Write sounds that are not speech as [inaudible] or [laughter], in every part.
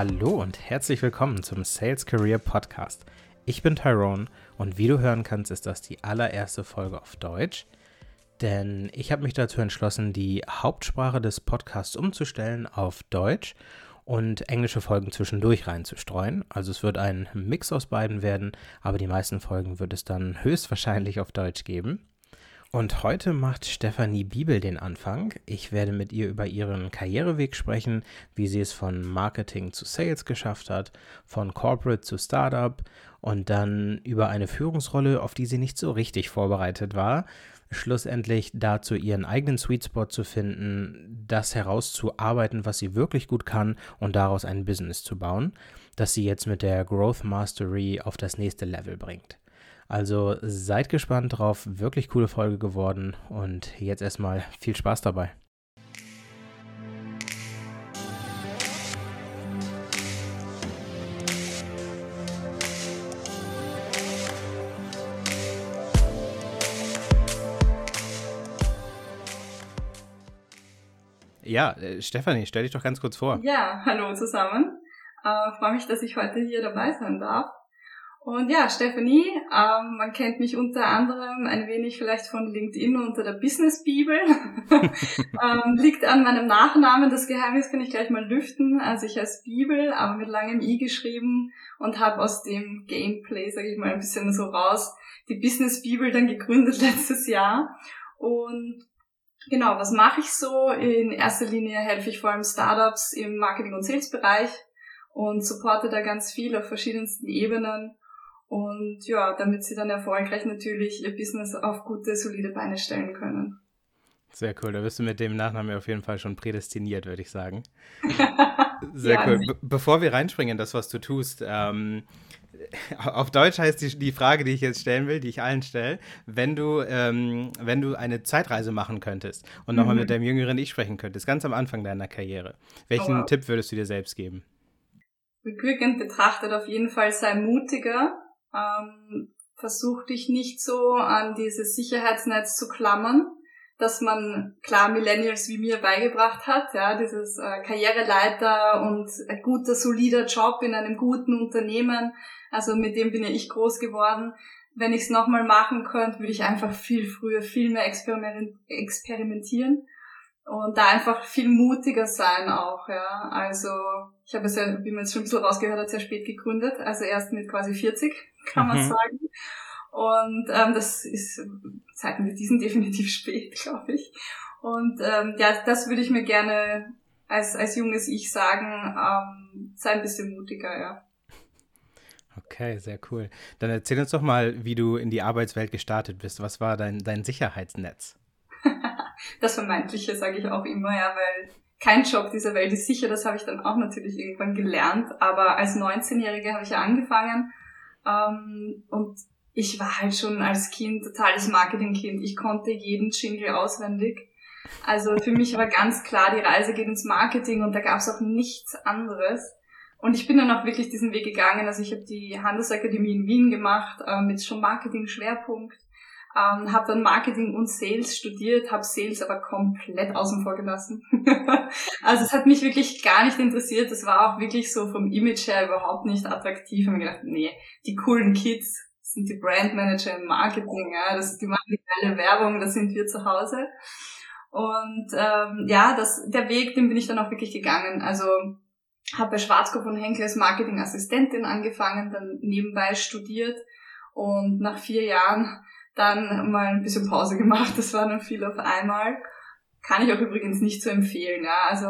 Hallo und herzlich willkommen zum Sales Career Podcast. Ich bin Tyrone und wie du hören kannst, ist das die allererste Folge auf Deutsch. Denn ich habe mich dazu entschlossen, die Hauptsprache des Podcasts umzustellen auf Deutsch und englische Folgen zwischendurch reinzustreuen. Also es wird ein Mix aus beiden werden, aber die meisten Folgen wird es dann höchstwahrscheinlich auf Deutsch geben. Und heute macht Stefanie Bibel den Anfang. Ich werde mit ihr über ihren Karriereweg sprechen, wie sie es von Marketing zu Sales geschafft hat, von Corporate zu Startup und dann über eine Führungsrolle, auf die sie nicht so richtig vorbereitet war, schlussendlich dazu ihren eigenen Sweet Spot zu finden, das herauszuarbeiten, was sie wirklich gut kann und daraus ein Business zu bauen, das sie jetzt mit der Growth Mastery auf das nächste Level bringt. Also seid gespannt drauf, wirklich coole Folge geworden und jetzt erstmal viel Spaß dabei. Ja, äh, Stefanie, stell dich doch ganz kurz vor. Ja, hallo zusammen. Äh, Freue mich, dass ich heute hier dabei sein darf. Und ja, Stephanie, ähm, man kennt mich unter anderem ein wenig vielleicht von LinkedIn unter der Business Bibel. [laughs] ähm, liegt an meinem Nachnamen, das Geheimnis kann ich gleich mal lüften. Also ich heiße Bibel, aber mit langem I geschrieben und habe aus dem Gameplay, sage ich mal, ein bisschen so raus, die Business Bibel dann gegründet [laughs] letztes Jahr. Und genau, was mache ich so? In erster Linie helfe ich vor allem Startups im Marketing- und Sales-Bereich und supporte da ganz viel auf verschiedensten Ebenen und ja, damit sie dann erfolgreich natürlich ihr Business auf gute, solide Beine stellen können. Sehr cool, da bist du mit dem Nachnamen auf jeden Fall schon prädestiniert, würde ich sagen. [laughs] Sehr ja, cool. Be bevor wir reinspringen in das, was du tust, ähm, [laughs] auf Deutsch heißt die, die Frage, die ich jetzt stellen will, die ich allen stelle, wenn du, ähm, wenn du eine Zeitreise machen könntest und nochmal mhm. mit deinem jüngeren Ich sprechen könntest, ganz am Anfang deiner Karriere, welchen oh, wow. Tipp würdest du dir selbst geben? Rückwirkend betrachtet auf jeden Fall sei mutiger, ähm, versuch dich nicht so an dieses Sicherheitsnetz zu klammern, dass man klar Millennials wie mir beigebracht hat, ja, dieses äh, Karriereleiter und ein guter, solider Job in einem guten Unternehmen. Also mit dem bin ja ich groß geworden. Wenn ich es nochmal machen könnte, würde ich einfach viel früher, viel mehr experimentieren und da einfach viel mutiger sein auch, ja. Also ich habe es ja, wie man jetzt schon ein bisschen rausgehört hat, sehr spät gegründet, also erst mit quasi 40, kann man mhm. sagen. Und ähm, das ist, Zeiten wie diesen definitiv [laughs] spät, glaube ich. Und ähm, ja, das würde ich mir gerne als, als junges Ich sagen, ähm, sei ein bisschen mutiger, ja. Okay, sehr cool. Dann erzähl uns doch mal, wie du in die Arbeitswelt gestartet bist. Was war dein, dein Sicherheitsnetz? [laughs] das Vermeintliche sage ich auch immer, ja, weil kein Job dieser Welt ist sicher, das habe ich dann auch natürlich irgendwann gelernt. Aber als 19-Jährige habe ich ja angefangen ähm, und ich war halt schon als Kind totales Marketingkind. Ich konnte jeden Jingle auswendig. Also für mich war ganz klar, die Reise geht ins Marketing und da gab es auch nichts anderes. Und ich bin dann auch wirklich diesen Weg gegangen. Also ich habe die Handelsakademie in Wien gemacht äh, mit schon Marketing-Schwerpunkt ähm, habe dann Marketing und Sales studiert, habe Sales aber komplett außen vor gelassen. [laughs] also es hat mich wirklich gar nicht interessiert. Das war auch wirklich so vom Image her überhaupt nicht attraktiv. Ich habe mir gedacht, nee, die coolen Kids sind die Brandmanager im Marketing, ja, das, die machen die geile Werbung, das sind wir zu Hause. Und ähm, ja, das, der Weg, den bin ich dann auch wirklich gegangen. Also habe bei Schwarzkopf und Henkel als Marketingassistentin angefangen, dann nebenbei studiert und nach vier Jahren dann mal ein bisschen Pause gemacht. Das war dann viel auf einmal. Kann ich auch übrigens nicht so empfehlen. Ja. Also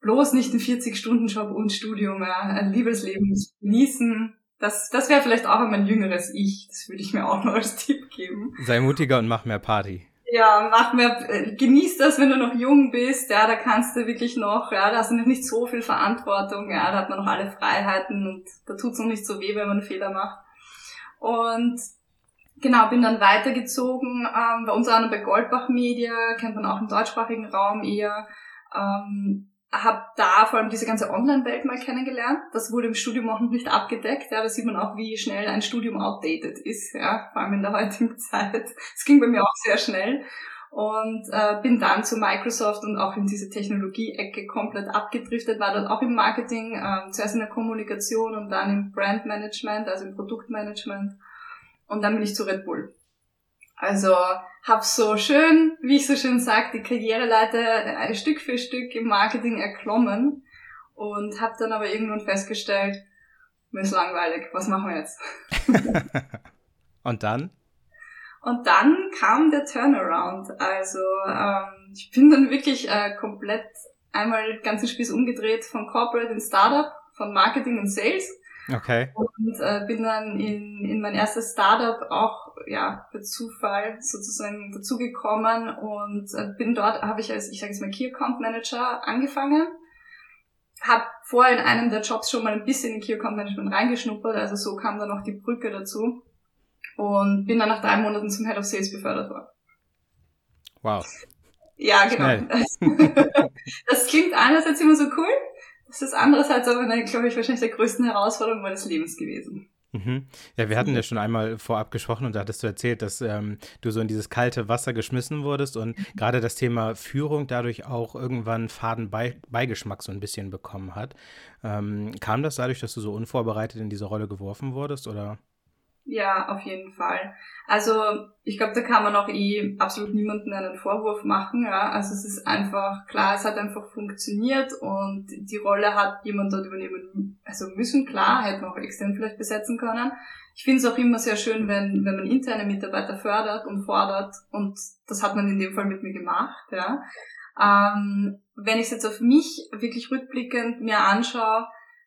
bloß nicht ein 40-Stunden-Job und Studium. Ja. Ein Liebesleben genießen. Das, das wäre vielleicht auch mein jüngeres Ich. Das würde ich mir auch noch als Tipp geben. Sei mutiger und mach mehr Party. Ja, mach mehr, äh, genieß das, wenn du noch jung bist, ja, da kannst du wirklich noch, ja, da hast du noch nicht so viel Verantwortung, ja, da hat man noch alle Freiheiten und da tut's noch nicht so weh, wenn man einen Fehler macht. Und Genau, bin dann weitergezogen, ähm, bei uns auch bei Goldbach Media, kennt man auch im deutschsprachigen Raum eher. Ähm, habe da vor allem diese ganze Online-Welt mal kennengelernt. Das wurde im Studium auch noch nicht abgedeckt. Ja, da sieht man auch, wie schnell ein Studium outdated ist, ja, vor allem in der heutigen [laughs] Zeit. Es ging bei mir auch sehr schnell. und äh, bin dann zu Microsoft und auch in diese Technologie-Ecke komplett abgedriftet, war dort auch im Marketing, äh, zuerst in der Kommunikation und dann im Brandmanagement, also im Produktmanagement und dann bin ich zu Red Bull. Also habe so schön, wie ich so schön sage, die Karriereleiter äh, Stück für Stück im Marketing erklommen und habe dann aber irgendwann festgestellt, mir ist langweilig, was machen wir jetzt? [laughs] und dann? Und dann kam der Turnaround. Also ähm, ich bin dann wirklich äh, komplett einmal den ganzen Spieß umgedreht von Corporate in Startup, von Marketing und Sales Okay. Und äh, bin dann in, in mein erstes Startup auch ja per Zufall sozusagen dazugekommen und äh, bin dort, habe ich als, ich sage jetzt mal, Key Account Manager angefangen. Hab vorher in einem der Jobs schon mal ein bisschen in Key Account Management reingeschnuppert, also so kam dann noch die Brücke dazu. Und bin dann nach drei Monaten zum Head of Sales befördert worden. Wow. Ja, genau. [laughs] das klingt einerseits immer so cool, das ist andererseits aber, glaube ich, wahrscheinlich der größten Herausforderung meines Lebens gewesen. Mhm. Ja, wir hatten ja schon einmal vorab gesprochen und da hattest du erzählt, dass ähm, du so in dieses kalte Wasser geschmissen wurdest und mhm. gerade das Thema Führung dadurch auch irgendwann faden Beigeschmack so ein bisschen bekommen hat. Ähm, kam das dadurch, dass du so unvorbereitet in diese Rolle geworfen wurdest oder? Ja, auf jeden Fall. Also ich glaube, da kann man auch eh absolut niemanden einen Vorwurf machen. Ja? Also es ist einfach klar, es hat einfach funktioniert und die Rolle hat jemand dort übernehmen also müssen. Klar, hätten wir auch extern vielleicht besetzen können. Ich finde es auch immer sehr schön, wenn, wenn man interne Mitarbeiter fördert und fordert und das hat man in dem Fall mit mir gemacht. Ja? Ähm, wenn ich es jetzt auf mich wirklich rückblickend mir anschaue,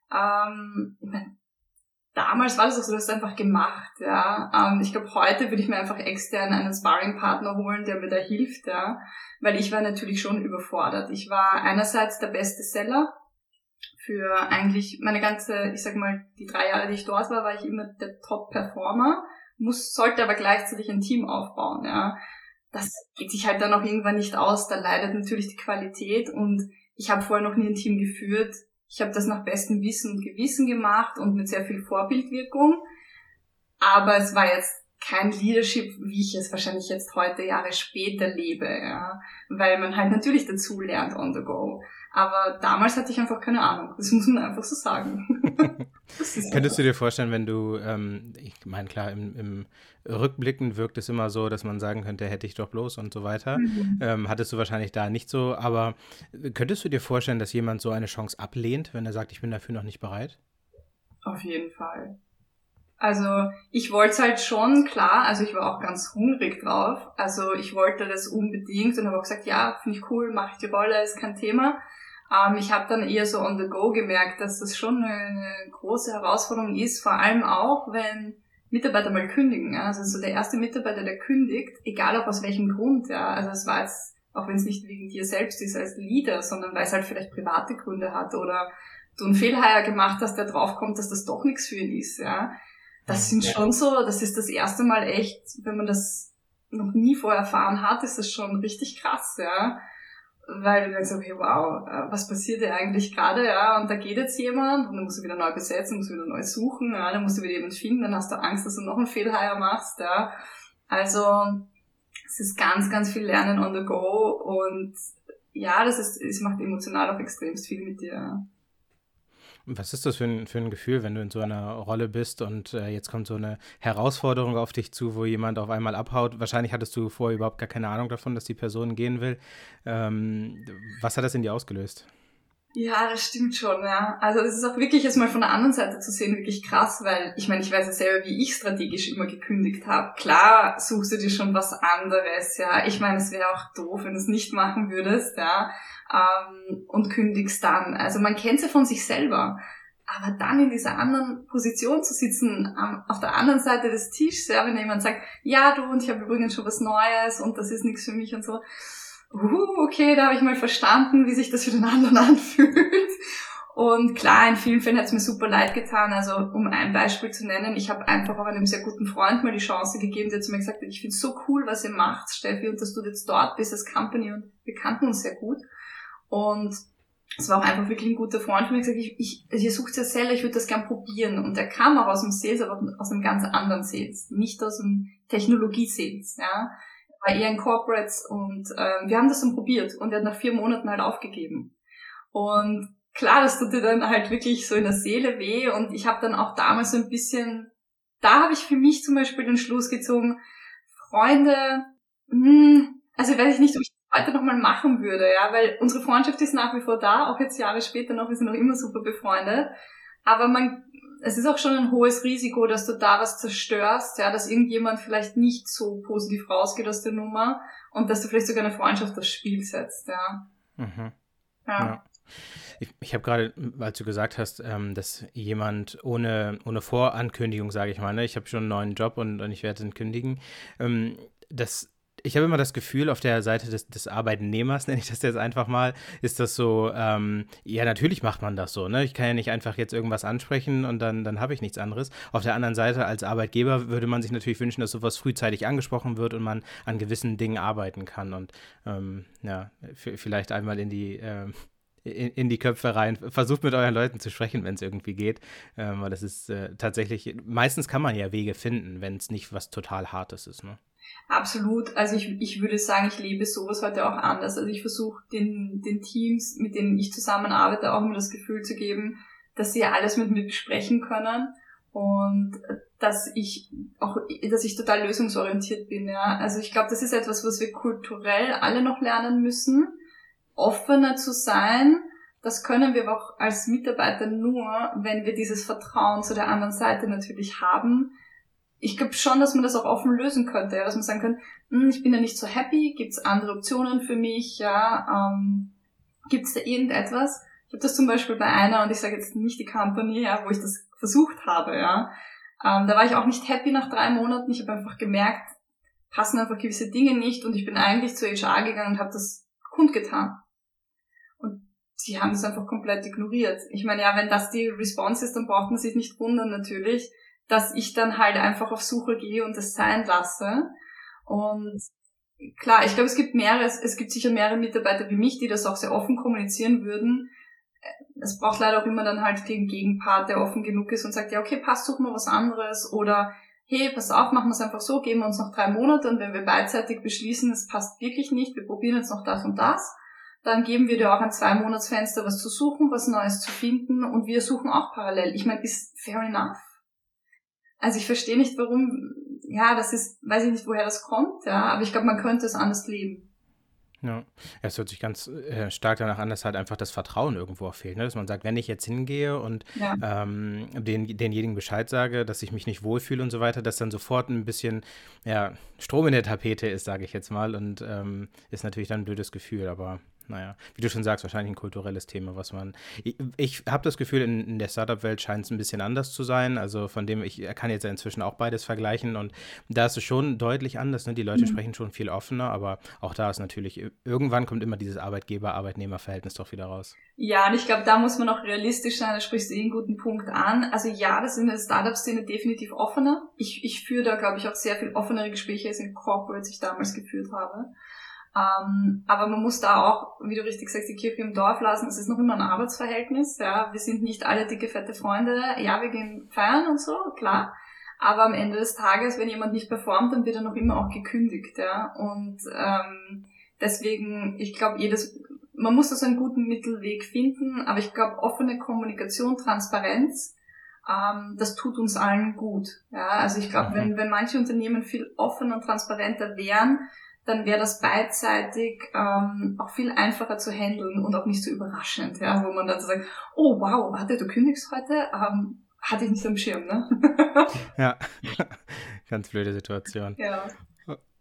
ähm, ich mein, damals war das auch so, du hast einfach gemacht, ja. Ähm, ich glaube, heute würde ich mir einfach extern einen Sparring-Partner holen, der mir da hilft, ja. Weil ich war natürlich schon überfordert. Ich war einerseits der beste Seller für eigentlich meine ganze, ich sag mal, die drei Jahre, die ich dort war, war ich immer der Top-Performer, muss, sollte aber gleichzeitig ein Team aufbauen, ja. Das geht sich halt dann auch irgendwann nicht aus, da leidet natürlich die Qualität und ich habe vorher noch nie ein Team geführt, ich habe das nach bestem Wissen und Gewissen gemacht und mit sehr viel Vorbildwirkung. Aber es war jetzt kein Leadership, wie ich es wahrscheinlich jetzt heute Jahre später lebe, ja. Weil man halt natürlich dazu lernt on the go. Aber damals hatte ich einfach keine Ahnung. Das muss man einfach so sagen. [laughs] Könntest du dir vorstellen, wenn du, ähm, ich meine, klar, im, im Rückblicken wirkt es immer so, dass man sagen könnte, hätte ich doch bloß und so weiter. Mhm. Ähm, hattest du wahrscheinlich da nicht so, aber könntest du dir vorstellen, dass jemand so eine Chance ablehnt, wenn er sagt, ich bin dafür noch nicht bereit? Auf jeden Fall. Also ich wollte es halt schon, klar, also ich war auch ganz hungrig drauf. Also ich wollte das unbedingt und habe auch gesagt, ja, finde ich cool, mache ich die Rolle, ist kein Thema. Ähm, ich habe dann eher so on the go gemerkt, dass das schon eine große Herausforderung ist, vor allem auch, wenn Mitarbeiter mal kündigen. Ja? Also so der erste Mitarbeiter, der kündigt, egal ob aus welchem Grund, ja. Also es war jetzt, auch wenn es nicht wegen dir selbst ist als Leader, sondern weil es halt vielleicht private Gründe hat oder du einen Fehlheier gemacht hast, der draufkommt, dass das doch nichts für ihn ist, ja. Das sind schon so, das ist das erste Mal echt, wenn man das noch nie vorher erfahren hat, ist das schon richtig krass, ja weil du denkst, okay, wow, äh, was passiert hier eigentlich gerade, ja, und da geht jetzt jemand und dann musst du wieder neu besetzen, musst du wieder neu suchen, ja, dann musst du wieder jemand finden, dann hast du Angst, dass du noch einen Fehlheier machst, ja. Also, es ist ganz, ganz viel Lernen on the go und ja, das ist, es macht emotional auch extremst viel mit dir. Was ist das für ein, für ein Gefühl, wenn du in so einer Rolle bist und äh, jetzt kommt so eine Herausforderung auf dich zu, wo jemand auf einmal abhaut? Wahrscheinlich hattest du vorher überhaupt gar keine Ahnung davon, dass die Person gehen will. Ähm, was hat das in dir ausgelöst? Ja, das stimmt schon, ja. Also es ist auch wirklich jetzt mal von der anderen Seite zu sehen, wirklich krass, weil ich meine, ich weiß ja selber, wie ich strategisch immer gekündigt habe. Klar suchst du dir schon was anderes, ja. Ich meine, es wäre auch doof, wenn du es nicht machen würdest, ja ähm, und kündigst dann. Also man kennt sie von sich selber. Aber dann in dieser anderen Position zu sitzen, ähm, auf der anderen Seite des Tisches, ja, wenn jemand sagt, ja du und ich habe übrigens schon was Neues und das ist nichts für mich und so. Uh, okay, da habe ich mal verstanden, wie sich das für den anderen [laughs] anfühlt. Und klar, in vielen Fällen hat es mir super leid getan. Also um ein Beispiel zu nennen, ich habe einfach auch einem sehr guten Freund mal die Chance gegeben, der zu mir gesagt hat, ich finde so cool, was ihr macht, Steffi, und dass du jetzt dort bist als Company und wir kannten uns sehr gut. Und es war auch einfach wirklich ein guter Freund von mir, gesagt, ich, ich, ihr sucht ja selber, ich würde das gern probieren. Und er kam auch aus dem Sales, aber aus einem ganz anderen Sales, nicht aus dem Technologie-Sales, ja. Eher in Corporates und äh, wir haben das dann probiert und er hat nach vier Monaten halt aufgegeben. Und klar, das tut dir dann halt wirklich so in der Seele weh und ich habe dann auch damals so ein bisschen, da habe ich für mich zum Beispiel den Schluss gezogen, Freunde, hm, also weiß ich nicht, ob ich das heute nochmal machen würde, ja, weil unsere Freundschaft ist nach wie vor da, auch jetzt Jahre später noch, wir sind noch immer super befreundet, aber man, es ist auch schon ein hohes Risiko, dass du da was zerstörst, ja, dass irgendjemand vielleicht nicht so positiv rausgeht aus der Nummer und dass du vielleicht sogar eine Freundschaft aufs Spiel setzt, ja. Mhm. ja. ja. Ich, ich habe gerade, als du gesagt hast, ähm, dass jemand ohne, ohne Vorankündigung, sage ich mal, ne, ich habe schon einen neuen Job und, und ich werde ihn kündigen, ähm, das ich habe immer das Gefühl, auf der Seite des, des, Arbeitnehmers, [laughs] nenne ich das jetzt einfach mal, ist das so, ähm, ja, natürlich macht man das so, ne? Ich kann ja nicht einfach jetzt irgendwas ansprechen und dann, dann habe ich nichts anderes. Auf der anderen Seite, als Arbeitgeber würde man sich natürlich wünschen, dass sowas frühzeitig angesprochen wird und man an gewissen Dingen arbeiten kann und ähm, ja, vielleicht einmal in die äh, in, in, die Köpfe rein. Versucht mit euren Leuten zu sprechen, wenn es irgendwie geht. Ähm, weil das ist äh, tatsächlich, meistens kann man ja Wege finden, wenn es nicht was total Hartes ist. Ne? Absolut. Also ich, ich würde sagen, ich lebe sowas heute auch anders. Also ich versuche den, den Teams, mit denen ich zusammenarbeite, auch immer das Gefühl zu geben, dass sie alles mit mir besprechen können und dass ich auch, dass ich total lösungsorientiert bin. Ja. Also ich glaube, das ist etwas, was wir kulturell alle noch lernen müssen offener zu sein, das können wir auch als Mitarbeiter nur, wenn wir dieses Vertrauen zu der anderen Seite natürlich haben. Ich glaube schon, dass man das auch offen lösen könnte, ja, dass man sagen kann, hm, ich bin ja nicht so happy, gibt es andere Optionen für mich, ja, ähm, gibt es da irgendetwas? Ich habe das zum Beispiel bei einer, und ich sage jetzt nicht die Company, ja, wo ich das versucht habe, ja. Ähm, da war ich auch nicht happy nach drei Monaten. Ich habe einfach gemerkt, passen einfach gewisse Dinge nicht und ich bin eigentlich zu HR gegangen und habe das kundgetan sie haben es einfach komplett ignoriert. Ich meine, ja, wenn das die Response ist, dann braucht man sich nicht wundern natürlich, dass ich dann halt einfach auf Suche gehe und das sein lasse. Und klar, ich glaube, es gibt mehrere, es gibt sicher mehrere Mitarbeiter wie mich, die das auch sehr offen kommunizieren würden. Es braucht leider auch immer dann halt den Gegenpart, der offen genug ist und sagt, ja, okay, passt, suchen wir was anderes oder hey, pass auf, machen wir es einfach so, geben wir uns noch drei Monate und wenn wir beidseitig beschließen, es passt wirklich nicht, wir probieren jetzt noch das und das, dann geben wir dir auch ein Zwei-Monats-Fenster, was zu suchen, was Neues zu finden und wir suchen auch parallel. Ich meine, ist fair enough. Also ich verstehe nicht, warum, ja, das ist, weiß ich nicht, woher das kommt, ja, aber ich glaube, man könnte es anders leben. Ja, es hört sich ganz äh, stark danach an, dass halt einfach das Vertrauen irgendwo auch fehlt. Ne? Dass man sagt, wenn ich jetzt hingehe und ja. ähm, den, denjenigen Bescheid sage, dass ich mich nicht wohlfühle und so weiter, dass dann sofort ein bisschen ja, Strom in der Tapete ist, sage ich jetzt mal. Und ähm, ist natürlich dann ein blödes Gefühl, aber naja, wie du schon sagst, wahrscheinlich ein kulturelles Thema, was man. Ich, ich habe das Gefühl, in, in der Startup-Welt scheint es ein bisschen anders zu sein. Also von dem, ich kann jetzt inzwischen auch beides vergleichen und da ist es schon deutlich anders. Ne? Die Leute mhm. sprechen schon viel offener, aber auch da ist natürlich, irgendwann kommt immer dieses Arbeitgeber-Arbeitnehmer-Verhältnis doch wieder raus. Ja, und ich glaube, da muss man auch realistisch sein, da sprichst du eh einen guten Punkt an. Also ja, das ist in der Startup-Szene definitiv offener. Ich, ich führe da, glaube ich, auch sehr viel offenere Gespräche, als in Corporates ich damals geführt habe. Ähm, aber man muss da auch, wie du richtig sagst, die Kirche im Dorf lassen. Es ist noch immer ein Arbeitsverhältnis. Ja, wir sind nicht alle dicke, fette Freunde. Ja, wir gehen feiern und so, klar. Aber am Ende des Tages, wenn jemand nicht performt, dann wird er noch immer auch gekündigt. Ja, und ähm, deswegen, ich glaube, jedes, man muss da so einen guten Mittelweg finden. Aber ich glaube, offene Kommunikation, Transparenz, ähm, das tut uns allen gut. Ja, also ich glaube, mhm. wenn, wenn manche Unternehmen viel offener und transparenter wären, dann wäre das beidseitig ähm, auch viel einfacher zu handeln und auch nicht so überraschend, ja, wo man dann so sagt, oh wow, warte, du kündigst heute, ähm, hatte ich nicht am Schirm, ne? ja, [laughs] [laughs] ganz blöde Situation. Ja.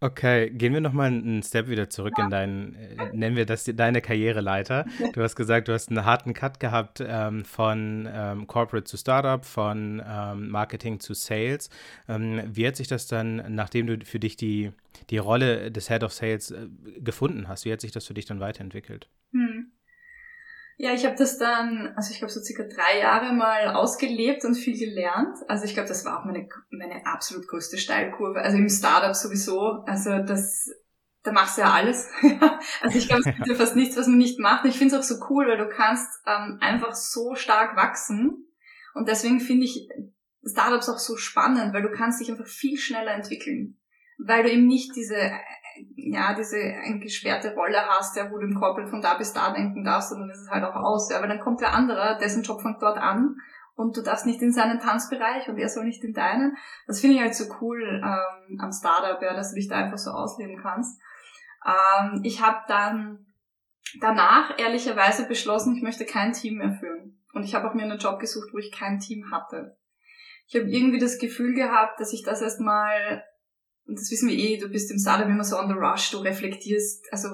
Okay, gehen wir nochmal einen Step wieder zurück ja. in deinen, äh, nennen wir das deine Karriereleiter. [laughs] Du hast gesagt, du hast einen harten Cut gehabt ähm, von ähm, Corporate zu Startup, von ähm, Marketing zu Sales. Ähm, wie hat sich das dann, nachdem du für dich die, die Rolle des Head of Sales äh, gefunden hast, wie hat sich das für dich dann weiterentwickelt? Hm. Ja, ich habe das dann, also ich glaube so circa drei Jahre mal ausgelebt und viel gelernt. Also ich glaube, das war auch meine, meine absolut größte Steilkurve. Also im Startup sowieso. Also das, da machst du ja alles. [laughs] also ich glaube, es gibt ja fast nichts, was man nicht macht. Ich finde es auch so cool, weil du kannst ähm, einfach so stark wachsen. Und deswegen finde ich Startups auch so spannend, weil du kannst dich einfach viel schneller entwickeln. Weil du eben nicht diese ja, diese eingesperrte Rolle hast, ja, wo du im Corporate von da bis da denken darfst und dann ist es halt auch aus, ja, weil dann kommt der andere, dessen Job fängt dort an und du darfst nicht in seinen Tanzbereich und er soll nicht in deinen. Das finde ich halt so cool ähm, am Startup, ja, dass du dich da einfach so ausleben kannst. Ähm, ich habe dann danach ehrlicherweise beschlossen, ich möchte kein Team mehr führen. Und ich habe auch mir einen Job gesucht, wo ich kein Team hatte. Ich habe irgendwie das Gefühl gehabt, dass ich das erstmal und das wissen wir eh, du bist im Startup immer so on the rush, du reflektierst, also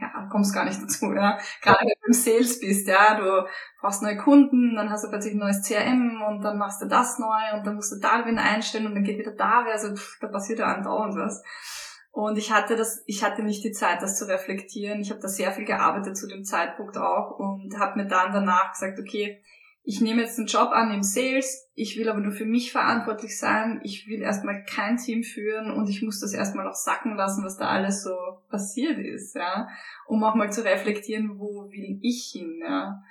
ja, kommst gar nicht dazu, ja. Gerade wenn du im Sales bist, ja, du brauchst neue Kunden, dann hast du plötzlich ein neues CRM und dann machst du das neu und dann musst du da wieder einstellen und dann geht wieder da, also pff, da passiert ja andauernd was. Und ich hatte das, ich hatte nicht die Zeit, das zu reflektieren. Ich habe da sehr viel gearbeitet zu dem Zeitpunkt auch und habe mir dann danach gesagt, okay, ich nehme jetzt einen Job an im Sales, ich will aber nur für mich verantwortlich sein, ich will erstmal kein Team führen und ich muss das erstmal noch sacken lassen, was da alles so passiert ist, ja, um auch mal zu reflektieren, wo will ich hin, ja.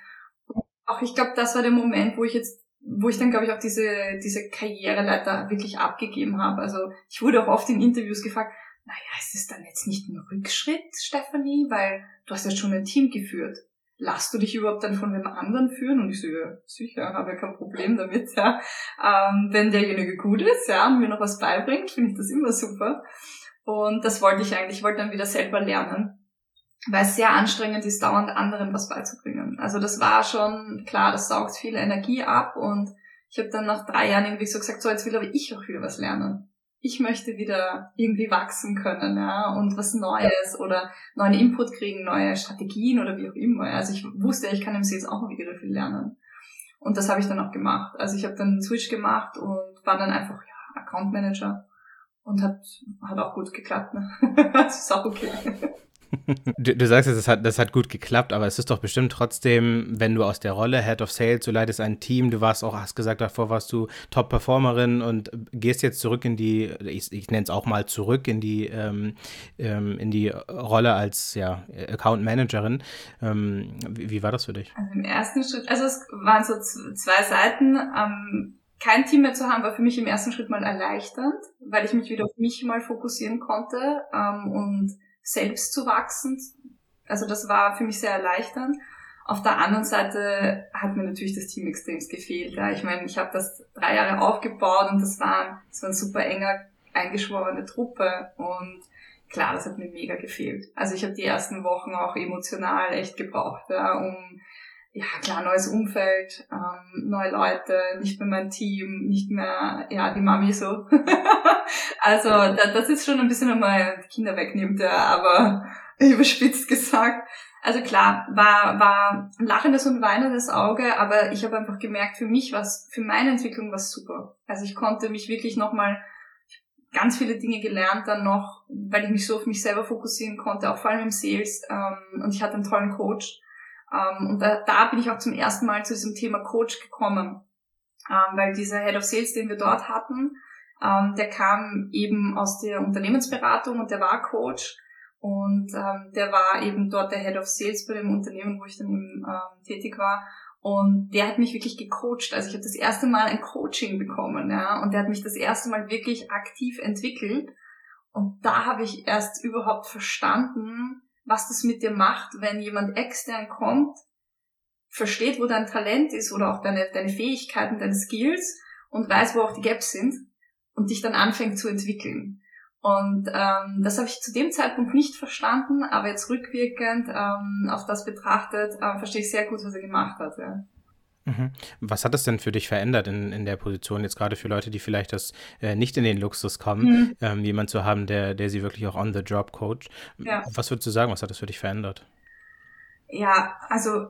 Auch ich glaube, das war der Moment, wo ich jetzt, wo ich dann, glaube ich, auch diese, diese Karriereleiter wirklich abgegeben habe. Also ich wurde auch oft in Interviews gefragt, naja, ist es dann jetzt nicht ein Rückschritt, Stephanie, weil du hast ja schon ein Team geführt lass du dich überhaupt dann von dem anderen führen? Und ich so, ja, sicher, habe ja kein Problem damit, ja. Ähm, wenn derjenige gut ist, ja, und mir noch was beibringt, finde ich das immer super. Und das wollte ich eigentlich, ich wollte dann wieder selber lernen. Weil es sehr anstrengend ist, dauernd anderen was beizubringen. Also das war schon, klar, das saugt viel Energie ab und ich habe dann nach drei Jahren irgendwie so gesagt, so jetzt will aber ich auch wieder was lernen ich möchte wieder irgendwie wachsen können, ja, und was Neues oder neuen Input kriegen, neue Strategien oder wie auch immer. Also ich wusste, ich kann im Sales auch noch wieder viel lernen. Und das habe ich dann auch gemacht. Also ich habe dann einen Switch gemacht und war dann einfach ja, Account Manager und hat hat auch gut geklappt. Ne? [laughs] das ist auch okay. Du, du, sagst jetzt, das hat, das hat gut geklappt, aber es ist doch bestimmt trotzdem, wenn du aus der Rolle Head of Sales, du leitest ein Team, du warst auch, hast gesagt, davor warst du Top-Performerin und gehst jetzt zurück in die, ich, ich nenne es auch mal zurück in die, ähm, ähm, in die Rolle als ja, Account Managerin. Ähm, wie, wie, war das für dich? Also im ersten Schritt, also es waren so zwei Seiten. Ähm, kein Team mehr zu haben, war für mich im ersten Schritt mal erleichternd, weil ich mich wieder auf mich mal fokussieren konnte ähm, und selbst zu wachsen. Also das war für mich sehr erleichternd. Auf der anderen Seite hat mir natürlich das Team extremst gefehlt. Ja. Ich meine, ich habe das drei Jahre aufgebaut und das war, das war eine super enger, eingeschworene Truppe und klar, das hat mir mega gefehlt. Also ich habe die ersten Wochen auch emotional echt gebraucht, ja, um ja klar, neues Umfeld, ähm, neue Leute, nicht mehr mein Team, nicht mehr, ja, die Mami so. [laughs] also da, das ist schon ein bisschen einmal Kinder wegnimmt, ja, aber [laughs] überspitzt gesagt. Also klar, war, war ein lachendes und weinendes Auge, aber ich habe einfach gemerkt, für mich was, für meine Entwicklung war super. Also ich konnte mich wirklich nochmal ganz viele Dinge gelernt dann noch, weil ich mich so auf mich selber fokussieren konnte, auch vor allem im Sales. Ähm, und ich hatte einen tollen Coach, ähm, und da, da bin ich auch zum ersten Mal zu diesem Thema Coach gekommen, ähm, weil dieser Head of Sales, den wir dort hatten, ähm, der kam eben aus der Unternehmensberatung und der war Coach. Und ähm, der war eben dort der Head of Sales bei dem Unternehmen, wo ich dann eben ähm, tätig war. Und der hat mich wirklich gecoacht. Also ich habe das erste Mal ein Coaching bekommen, ja. Und der hat mich das erste Mal wirklich aktiv entwickelt. Und da habe ich erst überhaupt verstanden, was das mit dir macht, wenn jemand extern kommt, versteht, wo dein Talent ist oder auch deine, deine Fähigkeiten, deine Skills und weiß, wo auch die Gaps sind und dich dann anfängt zu entwickeln. Und ähm, das habe ich zu dem Zeitpunkt nicht verstanden, aber jetzt rückwirkend ähm, auf das betrachtet, äh, verstehe ich sehr gut, was er gemacht hat. Ja. Mhm. Was hat es denn für dich verändert in, in der Position, jetzt gerade für Leute, die vielleicht das äh, nicht in den Luxus kommen, mhm. ähm, jemand zu haben, der, der sie wirklich auch on the job coacht? Ja. Was würdest du sagen, was hat das für dich verändert? Ja, also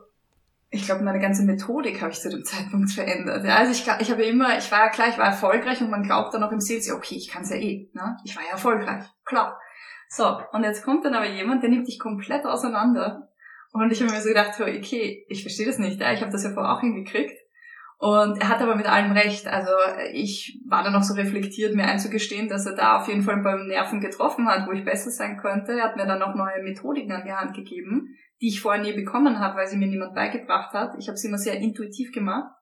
ich glaube, meine ganze Methodik habe ich zu dem [laughs] Zeitpunkt verändert. Ja, also ich, ich habe immer, ich war ja klar, ich war erfolgreich und man glaubt dann auch im Sales, ja, okay, ich kann es ja eh. Ne? Ich war ja erfolgreich, klar. So, und jetzt kommt dann aber jemand, der nimmt dich komplett auseinander und ich habe mir so gedacht, okay, ich verstehe das nicht, ich habe das ja vorher auch hingekriegt. Und er hat aber mit allem recht. Also ich war dann noch so reflektiert, mir einzugestehen, dass er da auf jeden Fall beim Nerven getroffen hat, wo ich besser sein könnte. Er hat mir dann noch neue Methodiken an die Hand gegeben, die ich vorher nie bekommen habe, weil sie mir niemand beigebracht hat. Ich habe sie immer sehr intuitiv gemacht.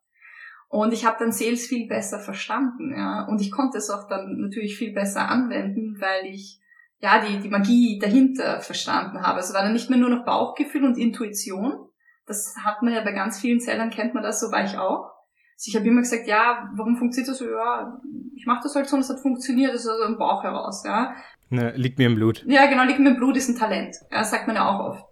Und ich habe dann Sales viel besser verstanden, ja. Und ich konnte es auch dann natürlich viel besser anwenden, weil ich ja, die, die Magie dahinter verstanden habe. Also war dann nicht mehr nur noch Bauchgefühl und Intuition. Das hat man ja bei ganz vielen Zellern, kennt man das, so war ich auch. Also ich habe immer gesagt, ja, warum funktioniert das so? Ja, ich mache das halt so und es hat funktioniert, das ist also im Bauch heraus, ja. Ne, liegt mir im Blut. Ja, genau, liegt mir im Blut ist ein Talent. Ja, sagt man ja auch oft.